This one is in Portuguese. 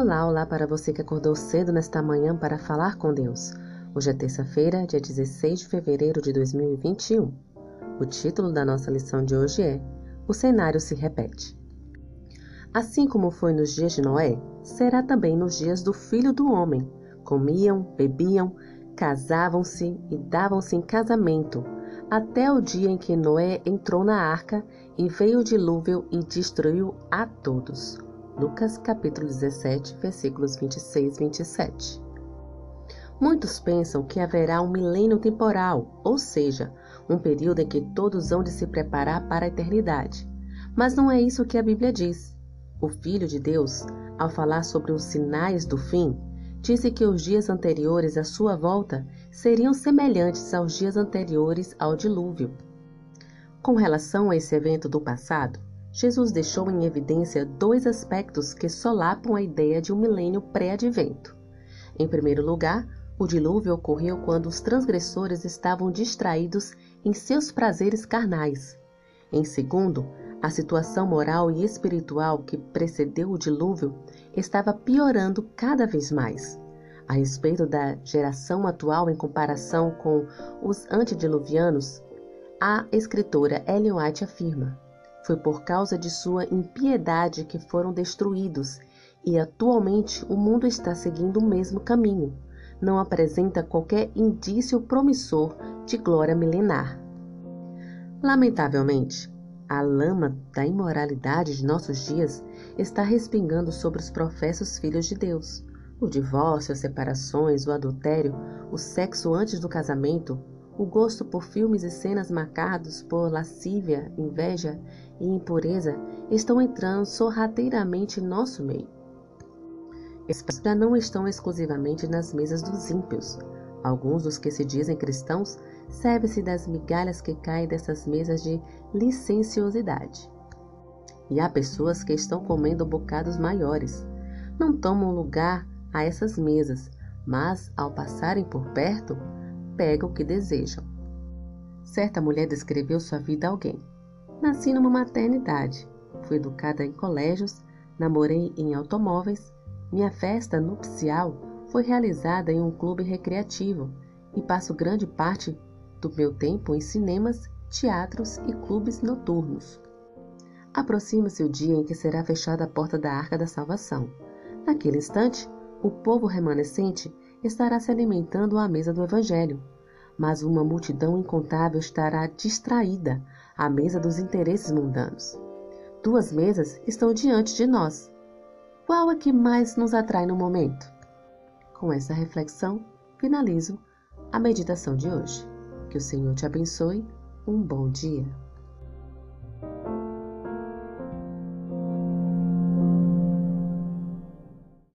Olá, olá para você que acordou cedo nesta manhã para falar com Deus. Hoje é terça-feira, dia 16 de fevereiro de 2021. O título da nossa lição de hoje é O cenário se repete. Assim como foi nos dias de Noé, será também nos dias do filho do homem. Comiam, bebiam, casavam-se e davam-se em casamento, até o dia em que Noé entrou na arca e veio o dilúvio e destruiu a todos. Lucas capítulo 17, versículos 26 e 27. Muitos pensam que haverá um milênio temporal, ou seja, um período em que todos hão de se preparar para a eternidade. Mas não é isso que a Bíblia diz. O Filho de Deus, ao falar sobre os sinais do fim, disse que os dias anteriores à sua volta seriam semelhantes aos dias anteriores ao dilúvio. Com relação a esse evento do passado, Jesus deixou em evidência dois aspectos que solapam a ideia de um milênio pré-advento. Em primeiro lugar, o dilúvio ocorreu quando os transgressores estavam distraídos em seus prazeres carnais. Em segundo, a situação moral e espiritual que precedeu o dilúvio estava piorando cada vez mais. A respeito da geração atual em comparação com os antediluvianos, a escritora Ellen White afirma: foi por causa de sua impiedade que foram destruídos, e atualmente o mundo está seguindo o mesmo caminho. Não apresenta qualquer indício promissor de glória milenar. Lamentavelmente, a lama da imoralidade de nossos dias está respingando sobre os professos filhos de Deus. O divórcio, as separações, o adultério, o sexo antes do casamento, o gosto por filmes e cenas marcados por lascívia, inveja e impureza estão entrando sorrateiramente em nosso meio. Esses já não estão exclusivamente nas mesas dos ímpios. Alguns dos que se dizem cristãos servem-se das migalhas que caem dessas mesas de licenciosidade. E há pessoas que estão comendo bocados maiores. Não tomam lugar a essas mesas, mas, ao passarem por perto, pegam o que desejam. Certa mulher descreveu sua vida a alguém. Nasci numa maternidade, fui educada em colégios, namorei em automóveis, minha festa nupcial foi realizada em um clube recreativo e passo grande parte do meu tempo em cinemas, teatros e clubes noturnos. Aproxima-se o dia em que será fechada a porta da Arca da Salvação. Naquele instante, o povo remanescente estará se alimentando à mesa do Evangelho, mas uma multidão incontável estará distraída à mesa dos interesses mundanos. Duas mesas estão diante de nós. Qual é que mais nos atrai no momento? Com essa reflexão, finalizo a meditação de hoje. Que o Senhor te abençoe. Um bom dia.